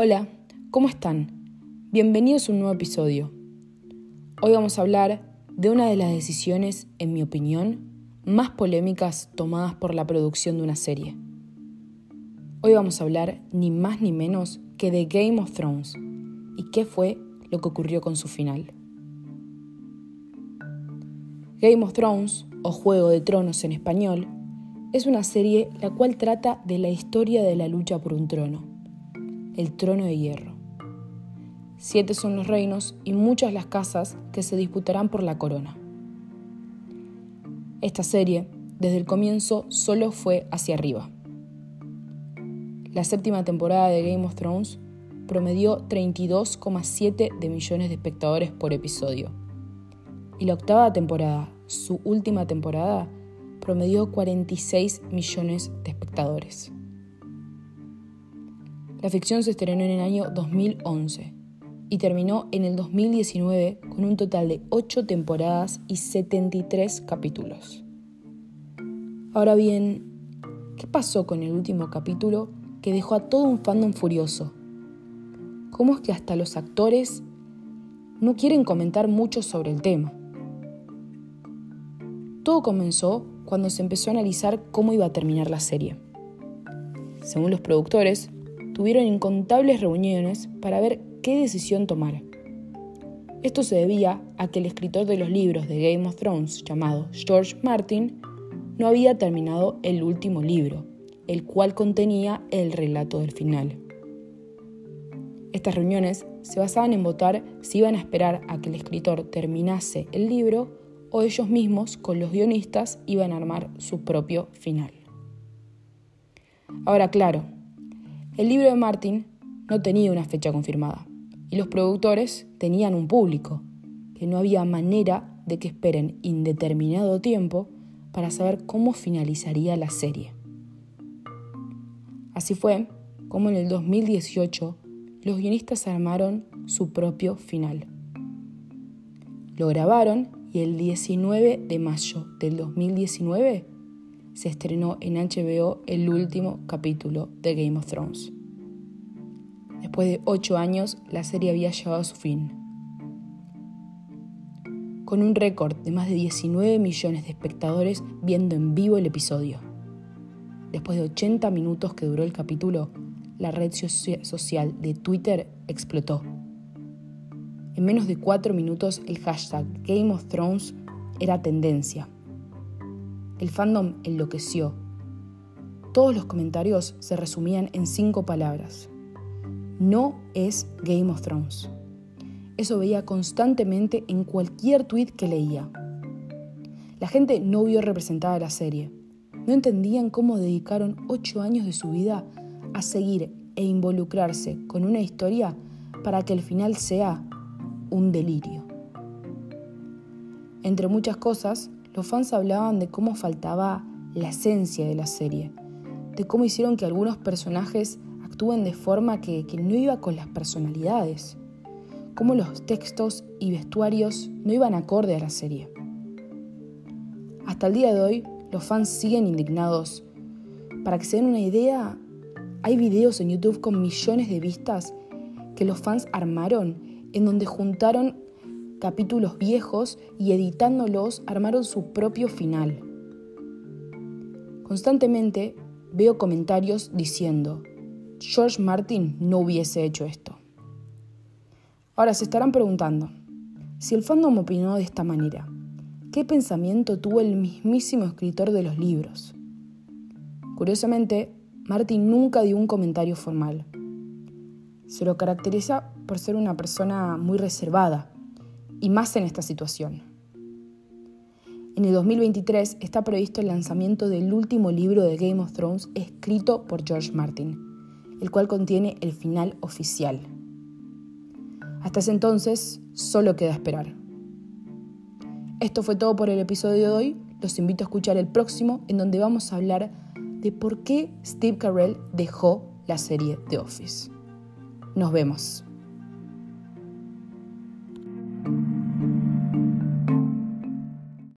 Hola, ¿cómo están? Bienvenidos a un nuevo episodio. Hoy vamos a hablar de una de las decisiones, en mi opinión, más polémicas tomadas por la producción de una serie. Hoy vamos a hablar ni más ni menos que de Game of Thrones y qué fue lo que ocurrió con su final. Game of Thrones, o Juego de Tronos en español, es una serie la cual trata de la historia de la lucha por un trono, el trono de hierro. Siete son los reinos y muchas las casas que se disputarán por la corona. Esta serie, desde el comienzo, solo fue hacia arriba. La séptima temporada de Game of Thrones promedió 32,7 de millones de espectadores por episodio. Y la octava temporada, su última temporada, promedió 46 millones de espectadores. La ficción se estrenó en el año 2011 y terminó en el 2019 con un total de 8 temporadas y 73 capítulos. Ahora bien, ¿qué pasó con el último capítulo que dejó a todo un fandom furioso? ¿Cómo es que hasta los actores no quieren comentar mucho sobre el tema? Todo comenzó cuando se empezó a analizar cómo iba a terminar la serie. Según los productores, tuvieron incontables reuniones para ver qué decisión tomar. Esto se debía a que el escritor de los libros de Game of Thrones, llamado George Martin, no había terminado el último libro, el cual contenía el relato del final. Estas reuniones se basaban en votar si iban a esperar a que el escritor terminase el libro o ellos mismos, con los guionistas, iban a armar su propio final. Ahora, claro, el libro de Martin no tenía una fecha confirmada y los productores tenían un público, que no había manera de que esperen indeterminado tiempo para saber cómo finalizaría la serie. Así fue como en el 2018 los guionistas armaron su propio final. Lo grabaron y el 19 de mayo del 2019 se estrenó en HBO el último capítulo de Game of Thrones. Después de ocho años, la serie había llegado a su fin. Con un récord de más de 19 millones de espectadores viendo en vivo el episodio. Después de 80 minutos que duró el capítulo, la red social de Twitter explotó. En menos de cuatro minutos el hashtag Game of Thrones era tendencia. El fandom enloqueció. Todos los comentarios se resumían en cinco palabras. No es Game of Thrones. Eso veía constantemente en cualquier tweet que leía. La gente no vio representada la serie. No entendían cómo dedicaron ocho años de su vida a seguir e involucrarse con una historia para que el final sea un delirio. Entre muchas cosas, los fans hablaban de cómo faltaba la esencia de la serie, de cómo hicieron que algunos personajes actúen de forma que, que no iba con las personalidades, cómo los textos y vestuarios no iban acorde a la serie. Hasta el día de hoy, los fans siguen indignados. Para que se den una idea, hay videos en YouTube con millones de vistas que los fans armaron en donde juntaron capítulos viejos y editándolos armaron su propio final. Constantemente veo comentarios diciendo, George Martin no hubiese hecho esto. Ahora se estarán preguntando, si el fandom opinó de esta manera, ¿qué pensamiento tuvo el mismísimo escritor de los libros? Curiosamente, Martin nunca dio un comentario formal. Se lo caracteriza por ser una persona muy reservada, y más en esta situación. En el 2023 está previsto el lanzamiento del último libro de Game of Thrones escrito por George Martin, el cual contiene el final oficial. Hasta ese entonces, solo queda esperar. Esto fue todo por el episodio de hoy. Los invito a escuchar el próximo, en donde vamos a hablar de por qué Steve Carell dejó la serie The Office. Nos vemos.